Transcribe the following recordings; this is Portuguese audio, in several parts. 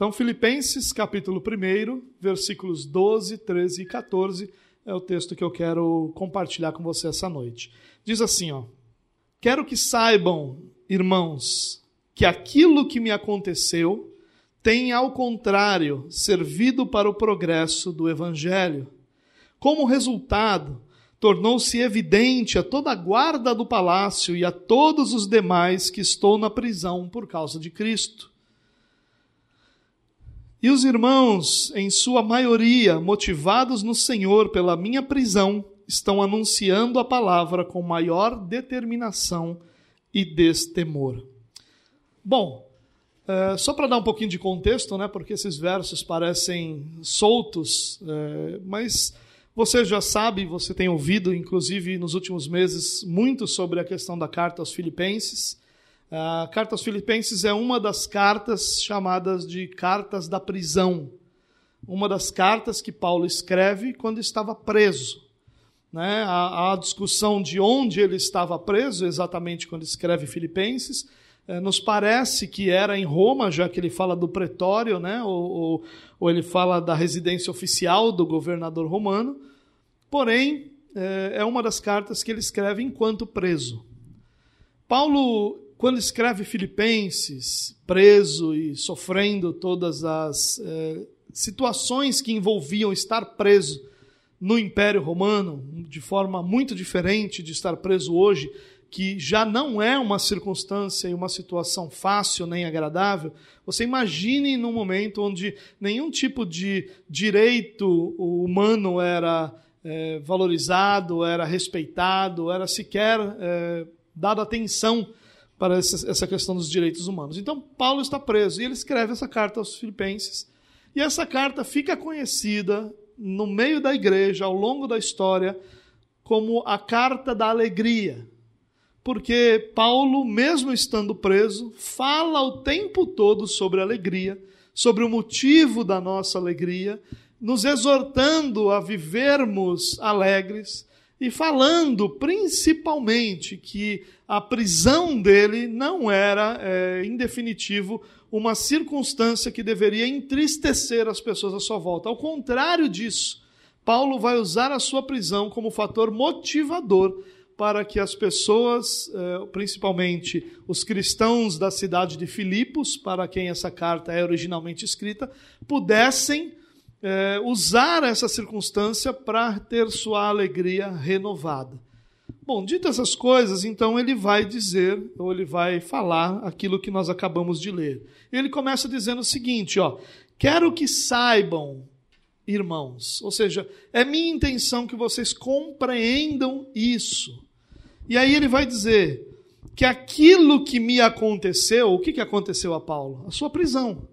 Então, Filipenses, capítulo 1, versículos 12, 13 e 14, é o texto que eu quero compartilhar com você essa noite. Diz assim, ó: Quero que saibam, irmãos, que aquilo que me aconteceu tem, ao contrário, servido para o progresso do evangelho. Como resultado, tornou-se evidente a toda a guarda do palácio e a todos os demais que estou na prisão por causa de Cristo. E os irmãos, em sua maioria, motivados no Senhor pela minha prisão, estão anunciando a palavra com maior determinação e destemor. Bom, é, só para dar um pouquinho de contexto, né, porque esses versos parecem soltos, é, mas você já sabe, você tem ouvido, inclusive nos últimos meses, muito sobre a questão da carta aos Filipenses. A carta aos Filipenses é uma das cartas chamadas de cartas da prisão. Uma das cartas que Paulo escreve quando estava preso. Né? A, a discussão de onde ele estava preso, exatamente quando escreve Filipenses, é, nos parece que era em Roma, já que ele fala do pretório, né? ou, ou, ou ele fala da residência oficial do governador romano. Porém, é, é uma das cartas que ele escreve enquanto preso. Paulo, quando escreve Filipenses, preso e sofrendo todas as é, situações que envolviam estar preso no Império Romano, de forma muito diferente de estar preso hoje, que já não é uma circunstância e uma situação fácil nem agradável, você imagine num momento onde nenhum tipo de direito humano era é, valorizado, era respeitado, era sequer é, dado atenção para essa, questão dos direitos humanos. Então, Paulo está preso e ele escreve essa carta aos Filipenses. E essa carta fica conhecida no meio da igreja, ao longo da história, como a carta da alegria porque Paulo, mesmo estando preso, fala o tempo todo sobre alegria, sobre o motivo da nossa alegria, nos exortando a vivermos alegres e falando principalmente que a prisão dele não era, é, em definitivo, uma circunstância que deveria entristecer as pessoas à sua volta. Ao contrário disso, Paulo vai usar a sua prisão como fator motivador para que as pessoas, eh, principalmente os cristãos da cidade de Filipos, para quem essa carta é originalmente escrita, pudessem eh, usar essa circunstância para ter sua alegria renovada. Bom, dito essas coisas, então ele vai dizer, ou ele vai falar aquilo que nós acabamos de ler. Ele começa dizendo o seguinte, ó: "Quero que saibam, irmãos, ou seja, é minha intenção que vocês compreendam isso. E aí ele vai dizer que aquilo que me aconteceu, o que, que aconteceu a Paulo? A sua prisão.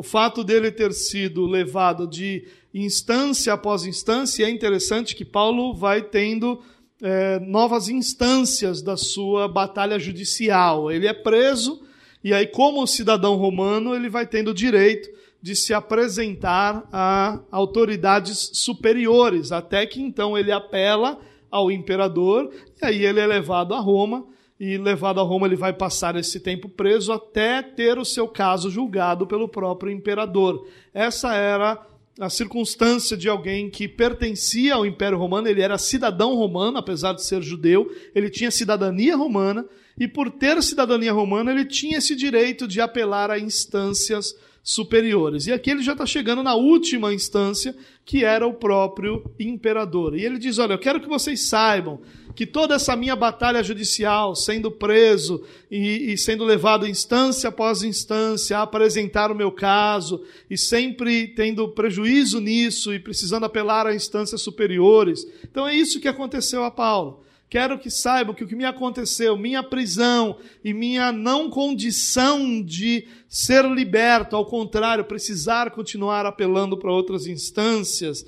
O fato dele ter sido levado de instância após instância, é interessante que Paulo vai tendo é, novas instâncias da sua batalha judicial. Ele é preso, e aí, como cidadão romano, ele vai tendo direito de se apresentar a autoridades superiores, até que então ele apela ao imperador, e aí ele é levado a Roma, e levado a Roma ele vai passar esse tempo preso até ter o seu caso julgado pelo próprio imperador. Essa era a circunstância de alguém que pertencia ao Império Romano, ele era cidadão romano, apesar de ser judeu, ele tinha cidadania romana, e por ter cidadania romana, ele tinha esse direito de apelar a instâncias superiores. E aqui ele já está chegando na última instância, que era o próprio imperador. E ele diz: Olha, eu quero que vocês saibam que toda essa minha batalha judicial, sendo preso e, e sendo levado instância após instância a apresentar o meu caso, e sempre tendo prejuízo nisso e precisando apelar a instâncias superiores. Então é isso que aconteceu a Paulo. Quero que saibam que o que me aconteceu, minha prisão e minha não condição de ser liberto, ao contrário, precisar continuar apelando para outras instâncias,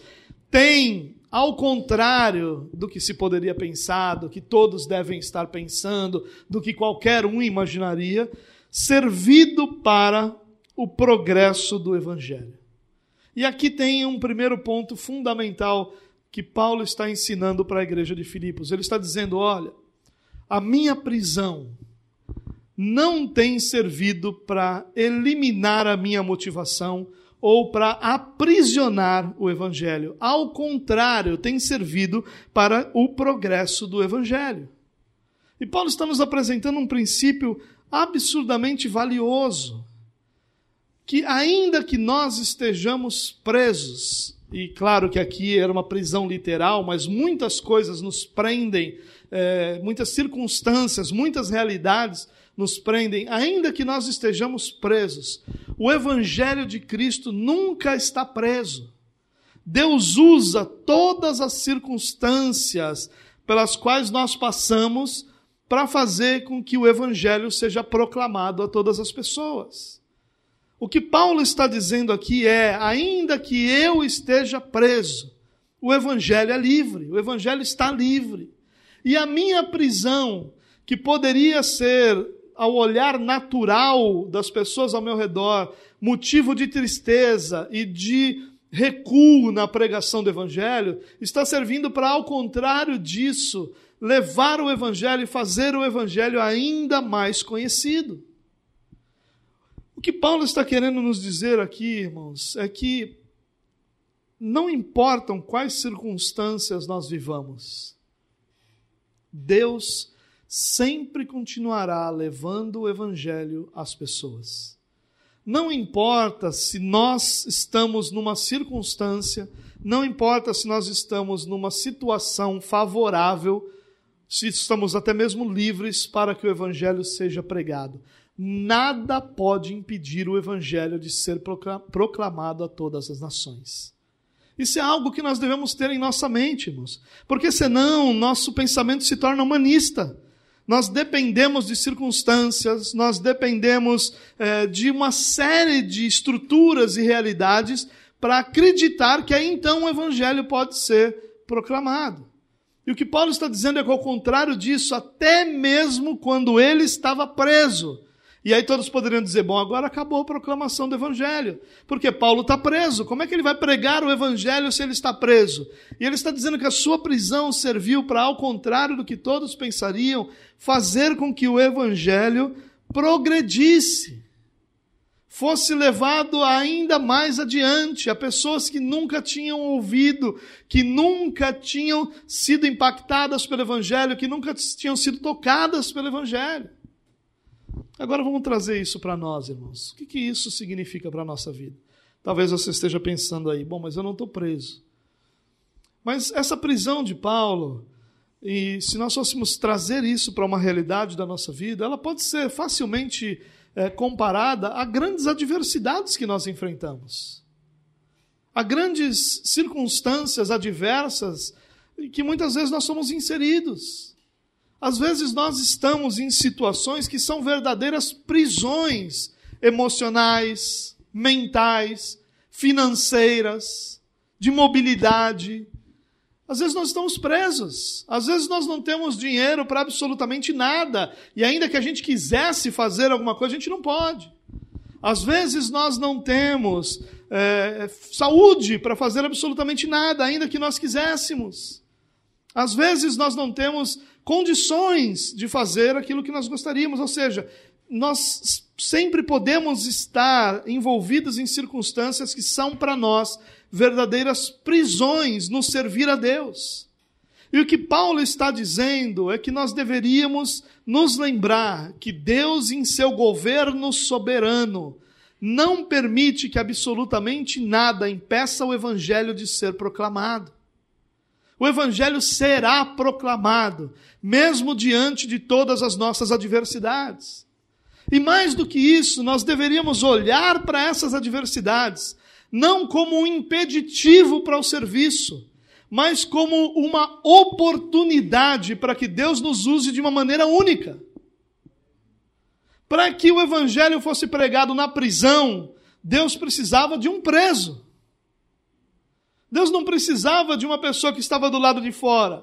tem, ao contrário do que se poderia pensar, do que todos devem estar pensando, do que qualquer um imaginaria, servido para o progresso do Evangelho. E aqui tem um primeiro ponto fundamental que Paulo está ensinando para a igreja de Filipos. Ele está dizendo: olha, a minha prisão não tem servido para eliminar a minha motivação ou para aprisionar o Evangelho. Ao contrário, tem servido para o progresso do Evangelho. E Paulo está nos apresentando um princípio absurdamente valioso. Que, ainda que nós estejamos presos, e claro que aqui era uma prisão literal, mas muitas coisas nos prendem, é, muitas circunstâncias, muitas realidades nos prendem, ainda que nós estejamos presos, o Evangelho de Cristo nunca está preso. Deus usa todas as circunstâncias pelas quais nós passamos para fazer com que o Evangelho seja proclamado a todas as pessoas. O que Paulo está dizendo aqui é: ainda que eu esteja preso, o Evangelho é livre, o Evangelho está livre. E a minha prisão, que poderia ser ao olhar natural das pessoas ao meu redor, motivo de tristeza e de recuo na pregação do Evangelho, está servindo para, ao contrário disso, levar o Evangelho e fazer o Evangelho ainda mais conhecido. Que Paulo está querendo nos dizer aqui, irmãos, é que não importam quais circunstâncias nós vivamos, Deus sempre continuará levando o Evangelho às pessoas. Não importa se nós estamos numa circunstância, não importa se nós estamos numa situação favorável, se estamos até mesmo livres para que o Evangelho seja pregado. Nada pode impedir o Evangelho de ser proclamado a todas as nações. Isso é algo que nós devemos ter em nossa mente, irmãos. Porque senão nosso pensamento se torna humanista. Nós dependemos de circunstâncias, nós dependemos é, de uma série de estruturas e realidades para acreditar que aí então o evangelho pode ser proclamado. E o que Paulo está dizendo é que, ao contrário disso, até mesmo quando ele estava preso, e aí todos poderiam dizer: bom, agora acabou a proclamação do Evangelho, porque Paulo está preso. Como é que ele vai pregar o Evangelho se ele está preso? E ele está dizendo que a sua prisão serviu para, ao contrário do que todos pensariam, fazer com que o Evangelho progredisse, fosse levado ainda mais adiante a pessoas que nunca tinham ouvido, que nunca tinham sido impactadas pelo Evangelho, que nunca tinham sido tocadas pelo Evangelho. Agora vamos trazer isso para nós, irmãos. O que, que isso significa para a nossa vida? Talvez você esteja pensando aí, bom, mas eu não estou preso. Mas essa prisão de Paulo, e se nós fôssemos trazer isso para uma realidade da nossa vida, ela pode ser facilmente é, comparada a grandes adversidades que nós enfrentamos. A grandes circunstâncias adversas que muitas vezes nós somos inseridos. Às vezes nós estamos em situações que são verdadeiras prisões emocionais, mentais, financeiras, de mobilidade. Às vezes nós estamos presos, às vezes nós não temos dinheiro para absolutamente nada, e ainda que a gente quisesse fazer alguma coisa, a gente não pode. Às vezes nós não temos é, saúde para fazer absolutamente nada, ainda que nós quiséssemos. Às vezes nós não temos condições de fazer aquilo que nós gostaríamos, ou seja, nós sempre podemos estar envolvidos em circunstâncias que são para nós verdadeiras prisões no servir a Deus. E o que Paulo está dizendo é que nós deveríamos nos lembrar que Deus, em seu governo soberano, não permite que absolutamente nada impeça o evangelho de ser proclamado o Evangelho será proclamado, mesmo diante de todas as nossas adversidades. E mais do que isso, nós deveríamos olhar para essas adversidades, não como um impeditivo para o serviço, mas como uma oportunidade para que Deus nos use de uma maneira única. Para que o Evangelho fosse pregado na prisão, Deus precisava de um preso. Deus não precisava de uma pessoa que estava do lado de fora,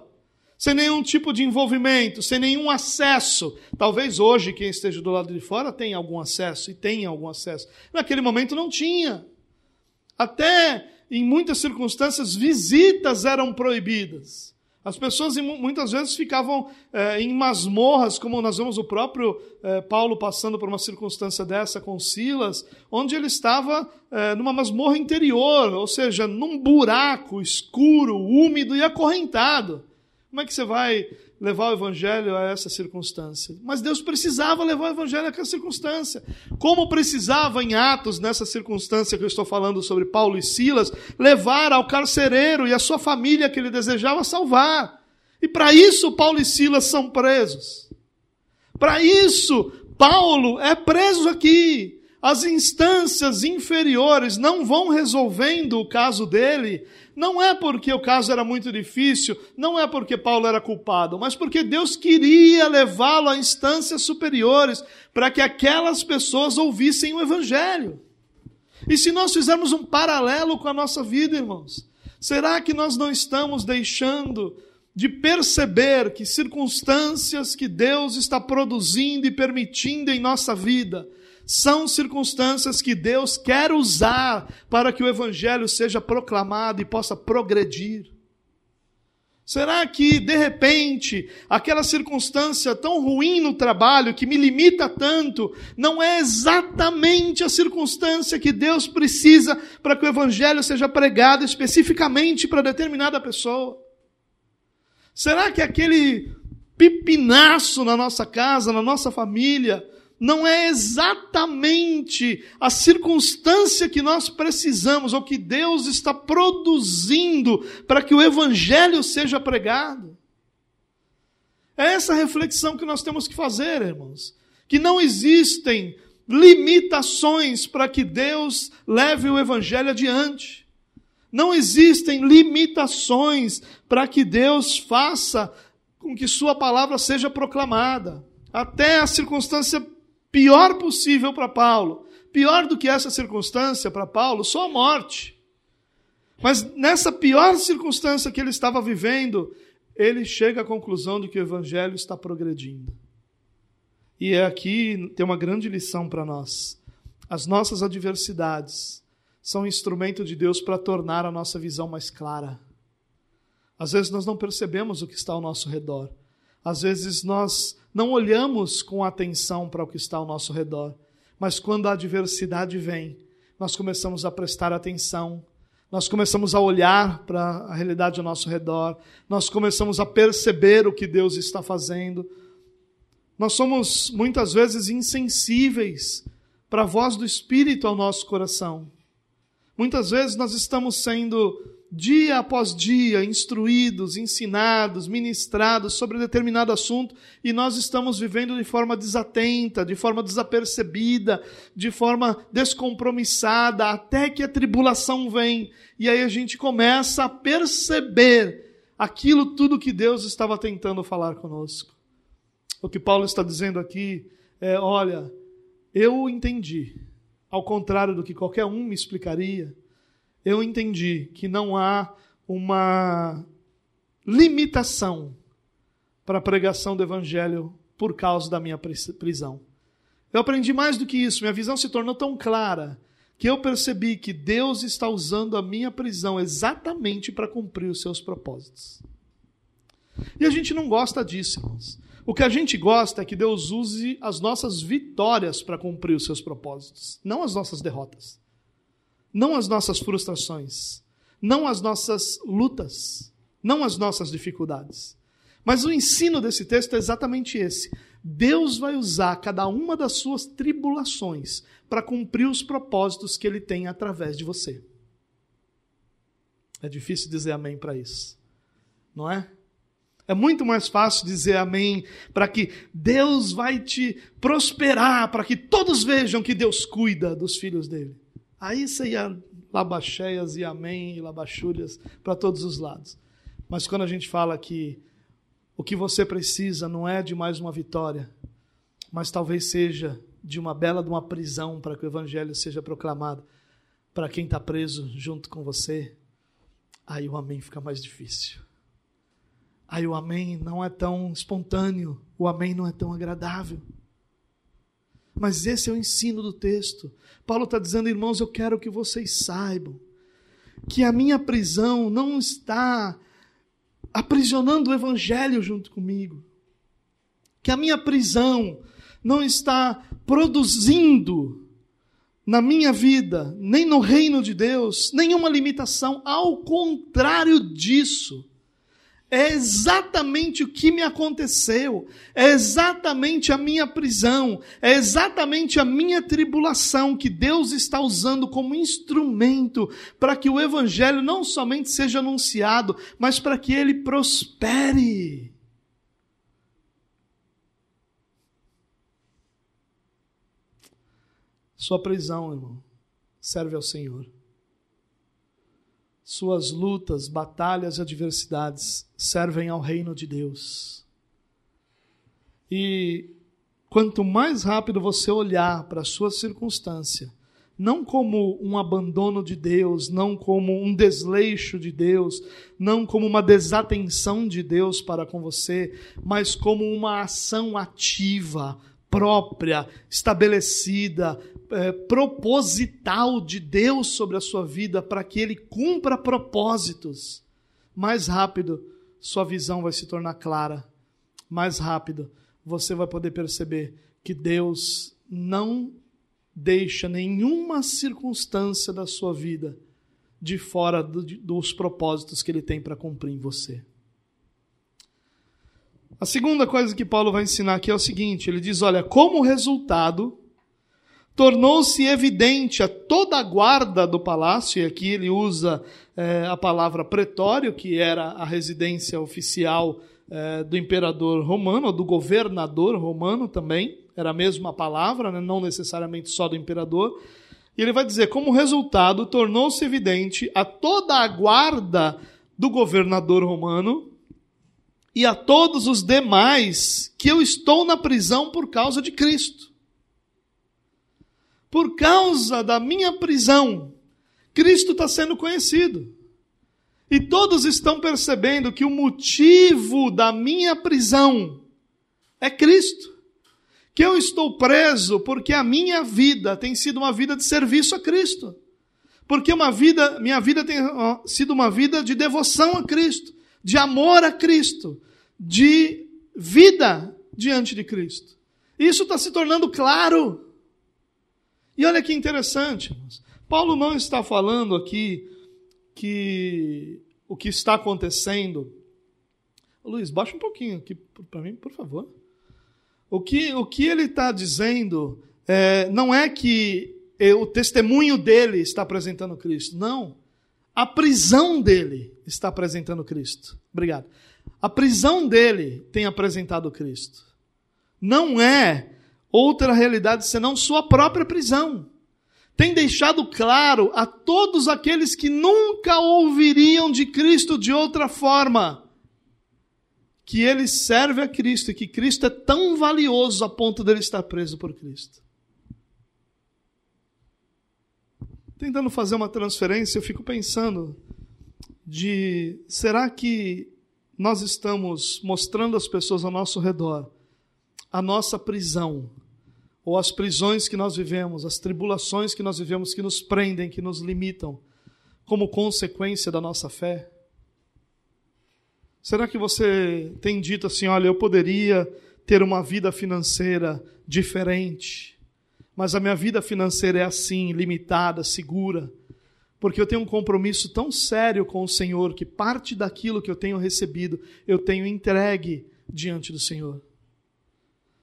sem nenhum tipo de envolvimento, sem nenhum acesso. Talvez hoje quem esteja do lado de fora tenha algum acesso e tenha algum acesso. Naquele momento não tinha. Até em muitas circunstâncias, visitas eram proibidas. As pessoas muitas vezes ficavam é, em masmorras, como nós vemos o próprio é, Paulo passando por uma circunstância dessa com Silas, onde ele estava é, numa masmorra interior, ou seja, num buraco escuro, úmido e acorrentado. Como é que você vai levar o evangelho a essa circunstância. Mas Deus precisava levar o evangelho a essa circunstância. Como precisava em Atos, nessa circunstância que eu estou falando sobre Paulo e Silas, levar ao carcereiro e a sua família que ele desejava salvar. E para isso Paulo e Silas são presos. Para isso Paulo é preso aqui. As instâncias inferiores não vão resolvendo o caso dele, não é porque o caso era muito difícil, não é porque Paulo era culpado, mas porque Deus queria levá-lo a instâncias superiores para que aquelas pessoas ouvissem o Evangelho. E se nós fizermos um paralelo com a nossa vida, irmãos, será que nós não estamos deixando de perceber que circunstâncias que Deus está produzindo e permitindo em nossa vida, são circunstâncias que Deus quer usar para que o Evangelho seja proclamado e possa progredir. Será que, de repente, aquela circunstância tão ruim no trabalho, que me limita tanto, não é exatamente a circunstância que Deus precisa para que o Evangelho seja pregado especificamente para determinada pessoa? Será que aquele pipinaço na nossa casa, na nossa família, não é exatamente a circunstância que nós precisamos ou que Deus está produzindo para que o Evangelho seja pregado. É essa reflexão que nós temos que fazer, irmãos. Que não existem limitações para que Deus leve o Evangelho adiante. Não existem limitações para que Deus faça com que Sua palavra seja proclamada. Até a circunstância pior possível para Paulo. Pior do que essa circunstância para Paulo, só a morte. Mas nessa pior circunstância que ele estava vivendo, ele chega à conclusão de que o evangelho está progredindo. E é aqui tem uma grande lição para nós. As nossas adversidades são instrumento de Deus para tornar a nossa visão mais clara. Às vezes nós não percebemos o que está ao nosso redor. Às vezes nós não olhamos com atenção para o que está ao nosso redor, mas quando a adversidade vem, nós começamos a prestar atenção, nós começamos a olhar para a realidade ao nosso redor, nós começamos a perceber o que Deus está fazendo. Nós somos muitas vezes insensíveis para a voz do Espírito ao nosso coração. Muitas vezes nós estamos sendo dia após dia, instruídos, ensinados, ministrados sobre determinado assunto e nós estamos vivendo de forma desatenta, de forma desapercebida, de forma descompromissada, até que a tribulação vem e aí a gente começa a perceber aquilo tudo que Deus estava tentando falar conosco. O que Paulo está dizendo aqui é: olha, eu entendi, ao contrário do que qualquer um me explicaria eu entendi que não há uma limitação para a pregação do Evangelho por causa da minha prisão. Eu aprendi mais do que isso, minha visão se tornou tão clara que eu percebi que Deus está usando a minha prisão exatamente para cumprir os seus propósitos. E a gente não gosta disso, irmãos. O que a gente gosta é que Deus use as nossas vitórias para cumprir os seus propósitos, não as nossas derrotas não as nossas frustrações, não as nossas lutas, não as nossas dificuldades. Mas o ensino desse texto é exatamente esse. Deus vai usar cada uma das suas tribulações para cumprir os propósitos que ele tem através de você. É difícil dizer amém para isso, não é? É muito mais fácil dizer amém para que Deus vai te prosperar, para que todos vejam que Deus cuida dos filhos dele. Aí você ia labacheias e amém e labachúrias para todos os lados. Mas quando a gente fala que o que você precisa não é de mais uma vitória, mas talvez seja de uma bela de uma prisão para que o evangelho seja proclamado para quem está preso junto com você, aí o amém fica mais difícil. Aí o amém não é tão espontâneo, o amém não é tão agradável. Mas esse é o ensino do texto. Paulo está dizendo, irmãos, eu quero que vocês saibam que a minha prisão não está aprisionando o Evangelho junto comigo. Que a minha prisão não está produzindo na minha vida, nem no reino de Deus, nenhuma limitação. Ao contrário disso, é exatamente o que me aconteceu, é exatamente a minha prisão, é exatamente a minha tribulação que Deus está usando como instrumento para que o Evangelho não somente seja anunciado, mas para que ele prospere. Sua prisão, irmão, serve ao Senhor suas lutas, batalhas e adversidades servem ao reino de Deus. E quanto mais rápido você olhar para a sua circunstância, não como um abandono de Deus, não como um desleixo de Deus, não como uma desatenção de Deus para com você, mas como uma ação ativa, própria, estabelecida, é, proposital de Deus sobre a sua vida para que ele cumpra propósitos, mais rápido sua visão vai se tornar clara, mais rápido você vai poder perceber que Deus não deixa nenhuma circunstância da sua vida de fora do, dos propósitos que ele tem para cumprir em você. A segunda coisa que Paulo vai ensinar aqui é o seguinte: ele diz, olha, como resultado tornou-se evidente a toda a guarda do palácio, e aqui ele usa é, a palavra pretório, que era a residência oficial é, do imperador romano, ou do governador romano também, era a mesma palavra, né, não necessariamente só do imperador. E ele vai dizer: como resultado, tornou-se evidente a toda a guarda do governador romano e a todos os demais que eu estou na prisão por causa de Cristo por causa da minha prisão, Cristo está sendo conhecido. E todos estão percebendo que o motivo da minha prisão é Cristo. Que eu estou preso porque a minha vida tem sido uma vida de serviço a Cristo. Porque uma vida, minha vida tem sido uma vida de devoção a Cristo, de amor a Cristo, de vida diante de Cristo. Isso está se tornando claro. E olha que interessante, Paulo não está falando aqui que o que está acontecendo. Luiz, baixa um pouquinho aqui para mim, por favor. O que, o que ele está dizendo é, não é que o testemunho dele está apresentando Cristo. Não. A prisão dele está apresentando Cristo. Obrigado. A prisão dele tem apresentado Cristo. Não é outra realidade senão sua própria prisão. Tem deixado claro a todos aqueles que nunca ouviriam de Cristo de outra forma que ele serve a Cristo e que Cristo é tão valioso a ponto dele estar preso por Cristo. Tentando fazer uma transferência, eu fico pensando de será que nós estamos mostrando às pessoas ao nosso redor a nossa prisão, ou as prisões que nós vivemos, as tribulações que nós vivemos que nos prendem, que nos limitam, como consequência da nossa fé? Será que você tem dito assim: olha, eu poderia ter uma vida financeira diferente, mas a minha vida financeira é assim, limitada, segura, porque eu tenho um compromisso tão sério com o Senhor que parte daquilo que eu tenho recebido eu tenho entregue diante do Senhor?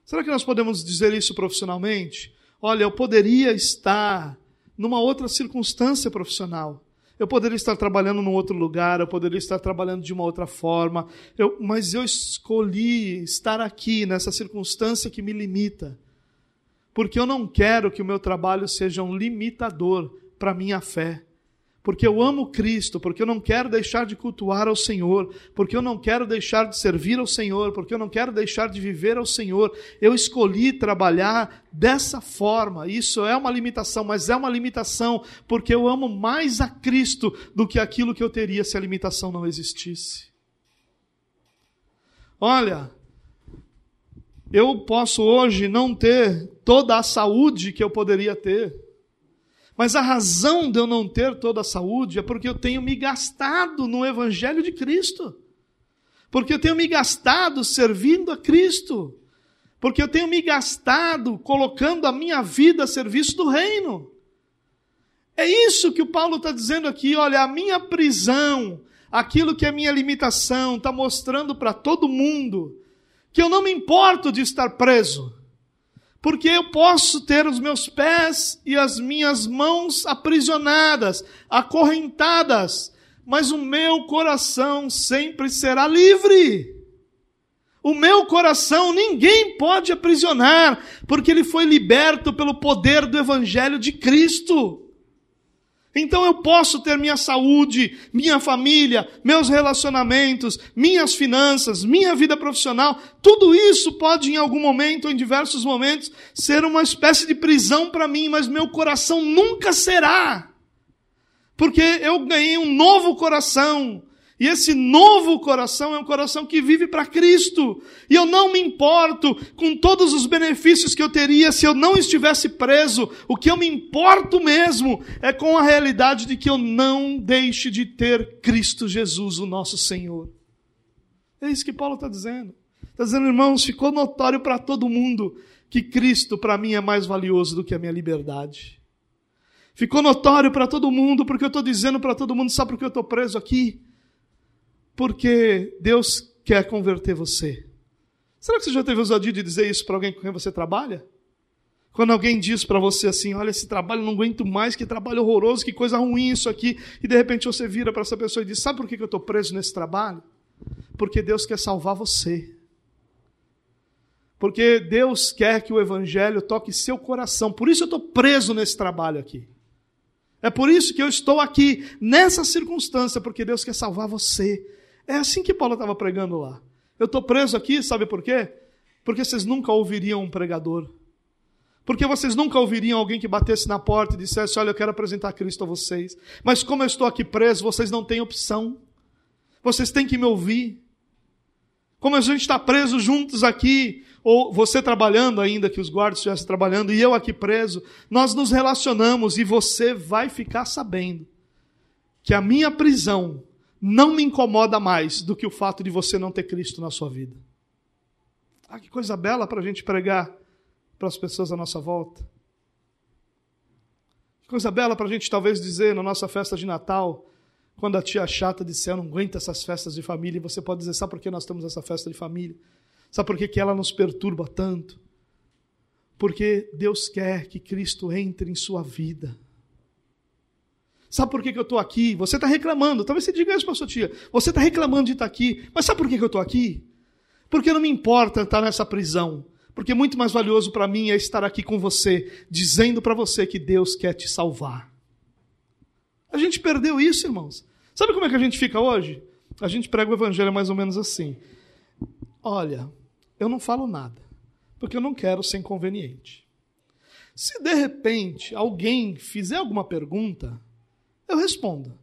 Será que nós podemos dizer isso profissionalmente? Olha, eu poderia estar numa outra circunstância profissional. Eu poderia estar trabalhando num outro lugar, eu poderia estar trabalhando de uma outra forma, eu, mas eu escolhi estar aqui nessa circunstância que me limita. Porque eu não quero que o meu trabalho seja um limitador para a minha fé porque eu amo Cristo, porque eu não quero deixar de cultuar ao Senhor, porque eu não quero deixar de servir ao Senhor, porque eu não quero deixar de viver ao Senhor. Eu escolhi trabalhar dessa forma. Isso é uma limitação, mas é uma limitação porque eu amo mais a Cristo do que aquilo que eu teria se a limitação não existisse. Olha, eu posso hoje não ter toda a saúde que eu poderia ter mas a razão de eu não ter toda a saúde é porque eu tenho me gastado no Evangelho de Cristo. porque eu tenho me gastado servindo a Cristo, porque eu tenho me gastado colocando a minha vida a serviço do reino. É isso que o Paulo está dizendo aqui. Olha, a minha prisão, aquilo que é minha limitação, está mostrando para todo mundo que eu não me importo de estar preso, porque eu posso ter os meus pés e as minhas mãos aprisionadas, acorrentadas, mas o meu coração sempre será livre. O meu coração ninguém pode aprisionar, porque ele foi liberto pelo poder do Evangelho de Cristo. Então eu posso ter minha saúde, minha família, meus relacionamentos, minhas finanças, minha vida profissional, tudo isso pode em algum momento, em diversos momentos, ser uma espécie de prisão para mim, mas meu coração nunca será. Porque eu ganhei um novo coração, e esse novo coração é um coração que vive para Cristo. E eu não me importo com todos os benefícios que eu teria se eu não estivesse preso. O que eu me importo mesmo é com a realidade de que eu não deixe de ter Cristo Jesus, o nosso Senhor. É isso que Paulo está dizendo. Está dizendo, irmãos, ficou notório para todo mundo que Cristo para mim é mais valioso do que a minha liberdade. Ficou notório para todo mundo, porque eu estou dizendo para todo mundo, sabe por que eu estou preso aqui? Porque Deus quer converter você. Será que você já teve ousadia de dizer isso para alguém com quem você trabalha? Quando alguém diz para você assim, olha, esse trabalho não aguento mais, que trabalho horroroso, que coisa ruim isso aqui, e de repente você vira para essa pessoa e diz, sabe por que eu estou preso nesse trabalho? Porque Deus quer salvar você. Porque Deus quer que o Evangelho toque seu coração. Por isso eu estou preso nesse trabalho aqui. É por isso que eu estou aqui, nessa circunstância, porque Deus quer salvar você. É assim que Paulo estava pregando lá. Eu estou preso aqui, sabe por quê? Porque vocês nunca ouviriam um pregador. Porque vocês nunca ouviriam alguém que batesse na porta e dissesse: Olha, eu quero apresentar Cristo a vocês. Mas como eu estou aqui preso, vocês não têm opção. Vocês têm que me ouvir. Como a gente está preso juntos aqui, ou você trabalhando ainda, que os guardas estivessem trabalhando, e eu aqui preso, nós nos relacionamos e você vai ficar sabendo que a minha prisão não me incomoda mais do que o fato de você não ter Cristo na sua vida. Ah, que coisa bela para a gente pregar para as pessoas à nossa volta. Que coisa bela para a gente talvez dizer na nossa festa de Natal, quando a tia chata disser, não aguento essas festas de família, e você pode dizer, sabe por que nós temos essa festa de família? Sabe por que, que ela nos perturba tanto? Porque Deus quer que Cristo entre em sua vida. Sabe por que, que eu estou aqui? Você está reclamando. Talvez você diga isso para sua tia. Você está reclamando de estar tá aqui. Mas sabe por que, que eu estou aqui? Porque não me importa estar nessa prisão. Porque muito mais valioso para mim é estar aqui com você, dizendo para você que Deus quer te salvar. A gente perdeu isso, irmãos. Sabe como é que a gente fica hoje? A gente prega o evangelho mais ou menos assim. Olha, eu não falo nada, porque eu não quero ser inconveniente. Se de repente alguém fizer alguma pergunta, eu respondo.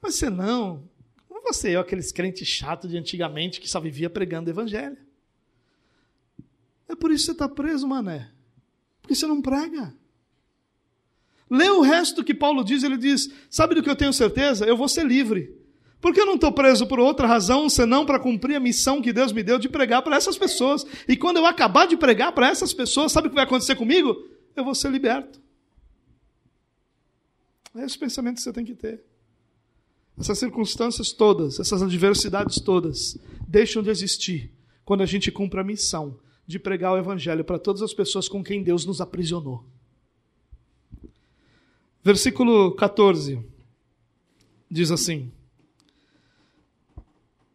Mas você não, como você é aqueles crentes chatos de antigamente que só vivia pregando evangelho. É por isso que você está preso, mané. Porque você não prega. Lê o resto que Paulo diz, ele diz: Sabe do que eu tenho certeza? Eu vou ser livre. Porque eu não estou preso por outra razão senão para cumprir a missão que Deus me deu de pregar para essas pessoas. E quando eu acabar de pregar para essas pessoas, sabe o que vai acontecer comigo? Eu vou ser liberto. É esse pensamento que você tem que ter. Essas circunstâncias todas, essas adversidades todas, deixam de existir quando a gente cumpre a missão de pregar o Evangelho para todas as pessoas com quem Deus nos aprisionou. Versículo 14 diz assim: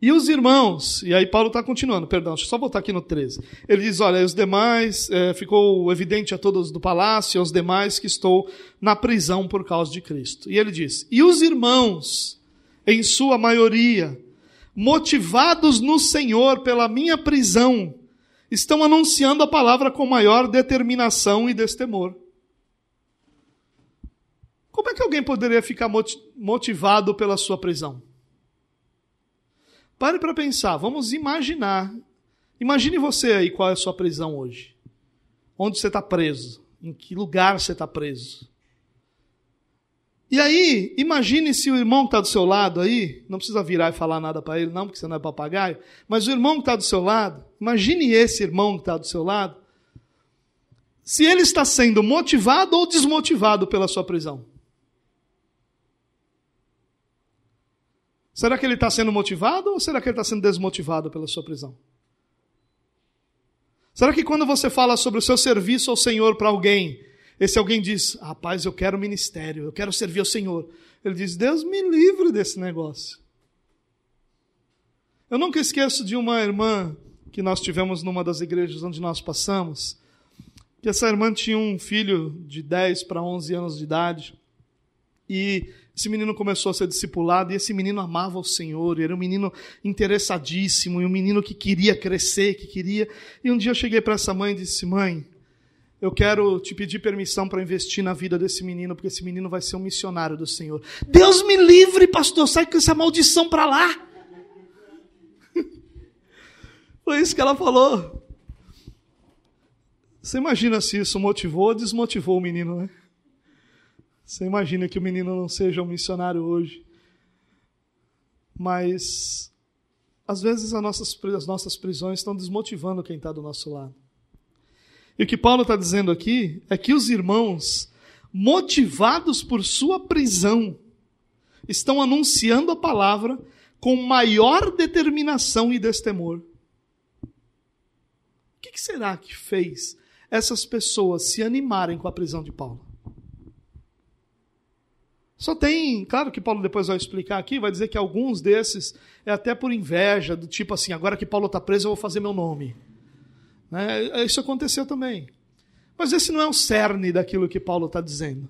e os irmãos, e aí Paulo está continuando, perdão, deixa eu só voltar aqui no 13. Ele diz: Olha, os demais, é, ficou evidente a todos do palácio, aos demais que estou na prisão por causa de Cristo. E ele diz: E os irmãos, em sua maioria, motivados no Senhor pela minha prisão, estão anunciando a palavra com maior determinação e destemor. Como é que alguém poderia ficar motivado pela sua prisão? Pare para pensar, vamos imaginar. Imagine você aí qual é a sua prisão hoje. Onde você está preso? Em que lugar você está preso? E aí, imagine se o irmão que está do seu lado aí, não precisa virar e falar nada para ele, não, porque você não é papagaio, mas o irmão que está do seu lado, imagine esse irmão que está do seu lado, se ele está sendo motivado ou desmotivado pela sua prisão. Será que ele está sendo motivado ou será que ele está sendo desmotivado pela sua prisão? Será que quando você fala sobre o seu serviço ao Senhor para alguém, esse alguém diz: Rapaz, eu quero ministério, eu quero servir ao Senhor. Ele diz: Deus me livre desse negócio. Eu nunca esqueço de uma irmã que nós tivemos numa das igrejas onde nós passamos, que essa irmã tinha um filho de 10 para 11 anos de idade, e esse menino começou a ser discipulado, e esse menino amava o Senhor, era um menino interessadíssimo, e um menino que queria crescer, que queria. E um dia eu cheguei para essa mãe e disse: Mãe, eu quero te pedir permissão para investir na vida desse menino, porque esse menino vai ser um missionário do Senhor. Deus me livre, pastor, sai com essa maldição para lá. Foi isso que ela falou. Você imagina se isso motivou ou desmotivou o menino, né? Você imagina que o menino não seja um missionário hoje. Mas, às vezes, as nossas, as nossas prisões estão desmotivando quem está do nosso lado. E o que Paulo está dizendo aqui é que os irmãos, motivados por sua prisão, estão anunciando a palavra com maior determinação e destemor. O que, será que fez essas pessoas se animarem com a prisão de Paulo? Só tem, claro que Paulo depois vai explicar aqui, vai dizer que alguns desses é até por inveja, do tipo assim, agora que Paulo está preso, eu vou fazer meu nome. Né? Isso aconteceu também. Mas esse não é o cerne daquilo que Paulo está dizendo.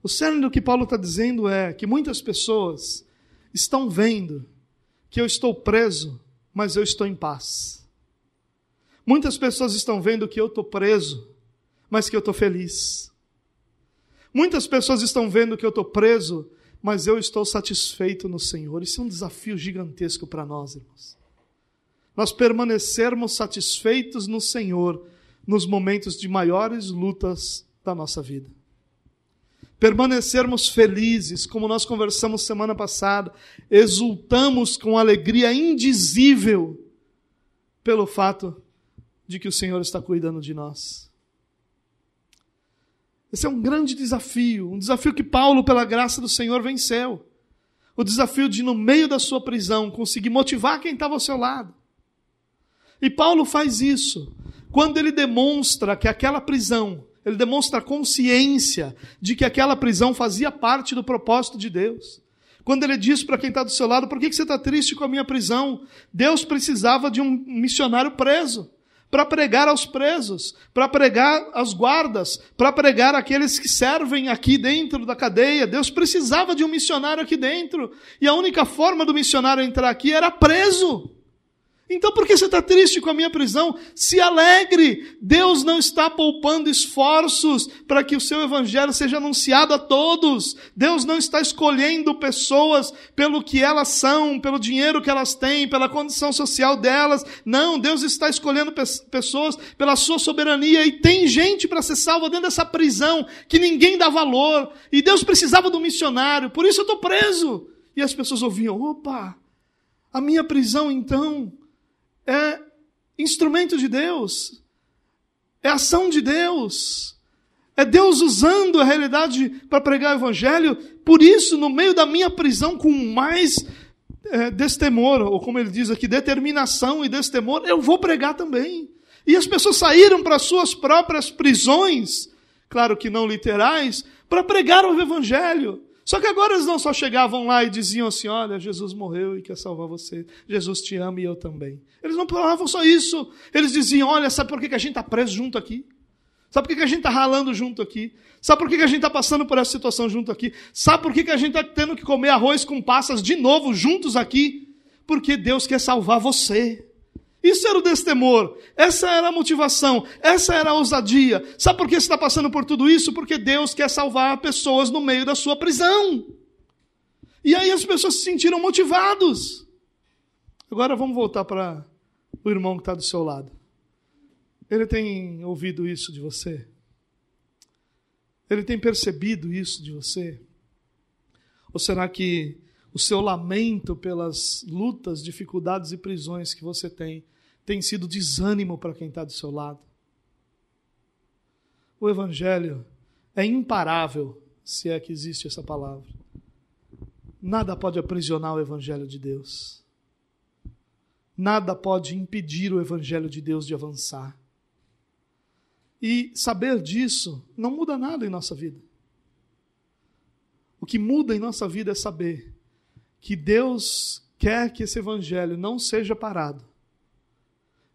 O cerne do que Paulo está dizendo é que muitas pessoas estão vendo que eu estou preso, mas eu estou em paz. Muitas pessoas estão vendo que eu estou preso, mas que eu estou feliz. Muitas pessoas estão vendo que eu estou preso, mas eu estou satisfeito no Senhor. Isso é um desafio gigantesco para nós, irmãos nós permanecermos satisfeitos no Senhor nos momentos de maiores lutas da nossa vida. Permanecermos felizes, como nós conversamos semana passada, exultamos com alegria indizível pelo fato de que o Senhor está cuidando de nós. Esse é um grande desafio, um desafio que Paulo, pela graça do Senhor, venceu. O desafio de, no meio da sua prisão, conseguir motivar quem estava ao seu lado e Paulo faz isso quando ele demonstra que aquela prisão, ele demonstra consciência de que aquela prisão fazia parte do propósito de Deus. Quando ele diz para quem está do seu lado: por que você está triste com a minha prisão? Deus precisava de um missionário preso para pregar aos presos, para pregar aos guardas, para pregar aqueles que servem aqui dentro da cadeia. Deus precisava de um missionário aqui dentro. E a única forma do missionário entrar aqui era preso. Então por que você está triste com a minha prisão? Se alegre! Deus não está poupando esforços para que o seu evangelho seja anunciado a todos. Deus não está escolhendo pessoas pelo que elas são, pelo dinheiro que elas têm, pela condição social delas. Não, Deus está escolhendo pessoas pela sua soberania e tem gente para ser salva dentro dessa prisão que ninguém dá valor. E Deus precisava do missionário, por isso eu estou preso. E as pessoas ouviam: opa, a minha prisão então é instrumento de Deus, é ação de Deus, é Deus usando a realidade para pregar o Evangelho. Por isso, no meio da minha prisão, com mais é, destemor, ou como ele diz aqui, determinação e destemor, eu vou pregar também. E as pessoas saíram para suas próprias prisões, claro que não literais, para pregar o Evangelho. Só que agora eles não só chegavam lá e diziam assim: Olha, Jesus morreu e quer salvar você. Jesus te ama e eu também. Eles não falavam só isso. Eles diziam: Olha, sabe por que a gente está preso junto aqui? Sabe por que a gente está ralando junto aqui? Sabe por que a gente está passando por essa situação junto aqui? Sabe por que a gente está tendo que comer arroz com passas de novo juntos aqui? Porque Deus quer salvar você. Isso era o destemor, essa era a motivação, essa era a ousadia. Sabe por que você está passando por tudo isso? Porque Deus quer salvar pessoas no meio da sua prisão. E aí as pessoas se sentiram motivados. Agora vamos voltar para o irmão que está do seu lado. Ele tem ouvido isso de você? Ele tem percebido isso de você? Ou será que o seu lamento pelas lutas, dificuldades e prisões que você tem tem sido desânimo para quem está do seu lado? O Evangelho é imparável, se é que existe essa palavra. Nada pode aprisionar o Evangelho de Deus. Nada pode impedir o Evangelho de Deus de avançar. E saber disso não muda nada em nossa vida. O que muda em nossa vida é saber que Deus quer que esse Evangelho não seja parado.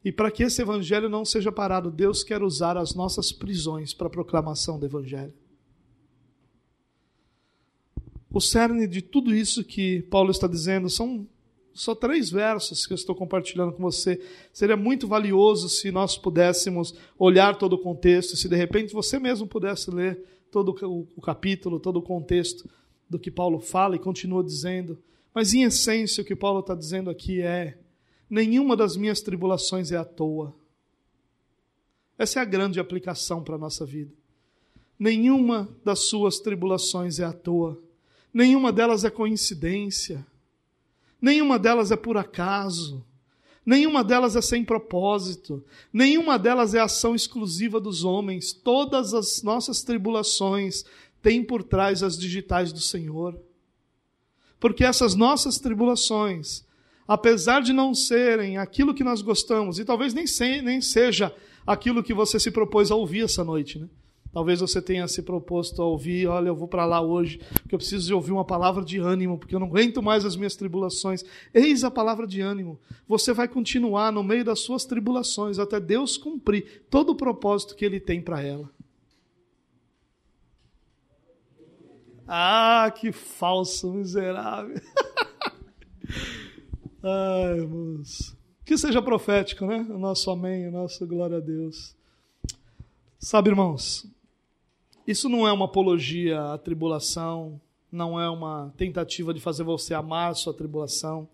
E para que esse Evangelho não seja parado, Deus quer usar as nossas prisões para a proclamação do Evangelho. O cerne de tudo isso que Paulo está dizendo são só três versos que eu estou compartilhando com você. Seria muito valioso se nós pudéssemos olhar todo o contexto, se de repente você mesmo pudesse ler todo o capítulo, todo o contexto do que Paulo fala e continua dizendo. Mas em essência, o que Paulo está dizendo aqui é: nenhuma das minhas tribulações é à toa. Essa é a grande aplicação para a nossa vida. Nenhuma das suas tribulações é à toa. Nenhuma delas é coincidência. Nenhuma delas é por acaso. Nenhuma delas é sem propósito. Nenhuma delas é ação exclusiva dos homens. Todas as nossas tribulações têm por trás as digitais do Senhor. Porque essas nossas tribulações, apesar de não serem aquilo que nós gostamos, e talvez nem, se, nem seja aquilo que você se propôs a ouvir essa noite, né? Talvez você tenha se proposto a ouvir, olha, eu vou para lá hoje, porque eu preciso de ouvir uma palavra de ânimo, porque eu não aguento mais as minhas tribulações. Eis a palavra de ânimo. Você vai continuar no meio das suas tribulações até Deus cumprir todo o propósito que ele tem para ela. Ah, que falso, miserável. Ai, irmãos. Que seja profético, né? O nosso amém, o nosso glória a Deus. Sabe, irmãos, isso não é uma apologia à tribulação, não é uma tentativa de fazer você amar a sua tribulação,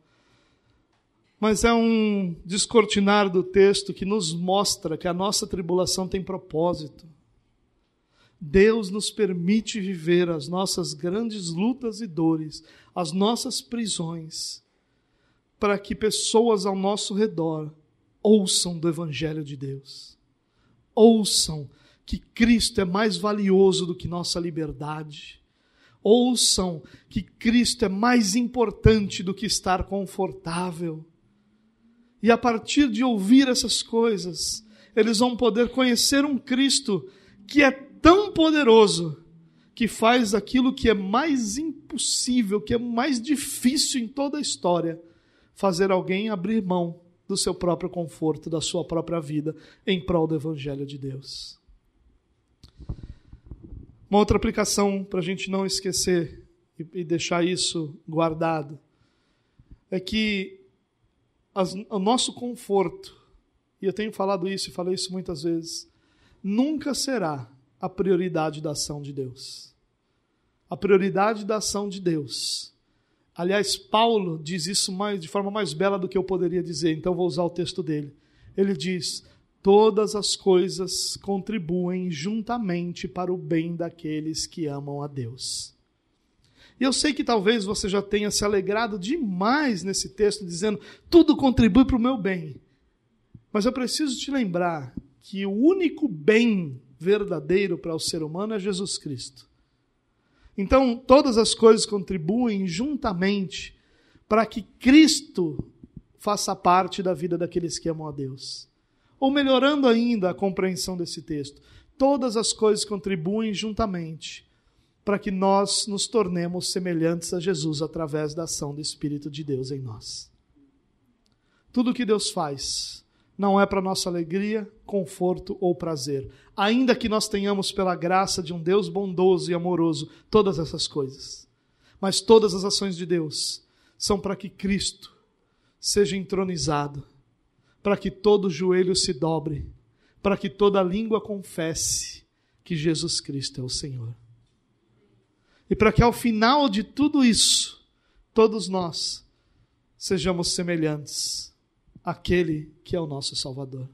mas é um descortinar do texto que nos mostra que a nossa tribulação tem propósito. Deus nos permite viver as nossas grandes lutas e dores, as nossas prisões, para que pessoas ao nosso redor ouçam do Evangelho de Deus. Ouçam que Cristo é mais valioso do que nossa liberdade. Ouçam que Cristo é mais importante do que estar confortável. E a partir de ouvir essas coisas, eles vão poder conhecer um Cristo que é tão poderoso que faz aquilo que é mais impossível, que é mais difícil em toda a história, fazer alguém abrir mão do seu próprio conforto, da sua própria vida, em prol do Evangelho de Deus. Uma outra aplicação para a gente não esquecer e, deixar isso guardado é que as, o nosso conforto, e eu tenho falado isso e falei isso muitas vezes, nunca será a prioridade da ação de Deus. A prioridade da ação de Deus. Aliás, Paulo diz isso mais, de forma mais bela do que eu poderia dizer, então vou usar o texto dele. Ele diz: todas as coisas contribuem juntamente para o bem daqueles que amam a Deus. E eu sei que talvez você já tenha se alegrado demais nesse texto, dizendo: tudo contribui para o meu bem. Mas eu preciso te lembrar que o único bem verdadeiro para o ser humano é Jesus Cristo. Então, todas as coisas contribuem juntamente para que Cristo faça parte da vida daqueles que amam a Deus. Ou melhorando ainda a compreensão desse texto, todas as coisas contribuem juntamente para que nós nos tornemos semelhantes a Jesus através da ação do Espírito de Deus em nós. Tudo que Deus faz não é para nossa alegria, conforto ou prazer, ainda que nós tenhamos pela graça de um Deus bondoso e amoroso todas essas coisas. Mas todas as ações de Deus são para que Cristo seja entronizado para que todo joelho se dobre, para que toda língua confesse que Jesus Cristo é o Senhor. E para que ao final de tudo isso, todos nós sejamos semelhantes àquele que é o nosso Salvador.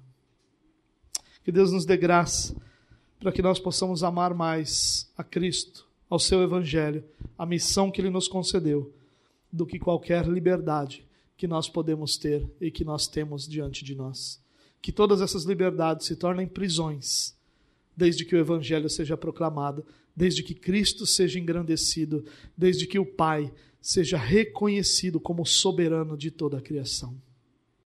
Que Deus nos dê graça para que nós possamos amar mais a Cristo ao seu evangelho, à missão que ele nos concedeu, do que qualquer liberdade que nós podemos ter e que nós temos diante de nós. Que todas essas liberdades se tornem prisões, desde que o evangelho seja proclamado, desde que Cristo seja engrandecido, desde que o Pai seja reconhecido como soberano de toda a criação.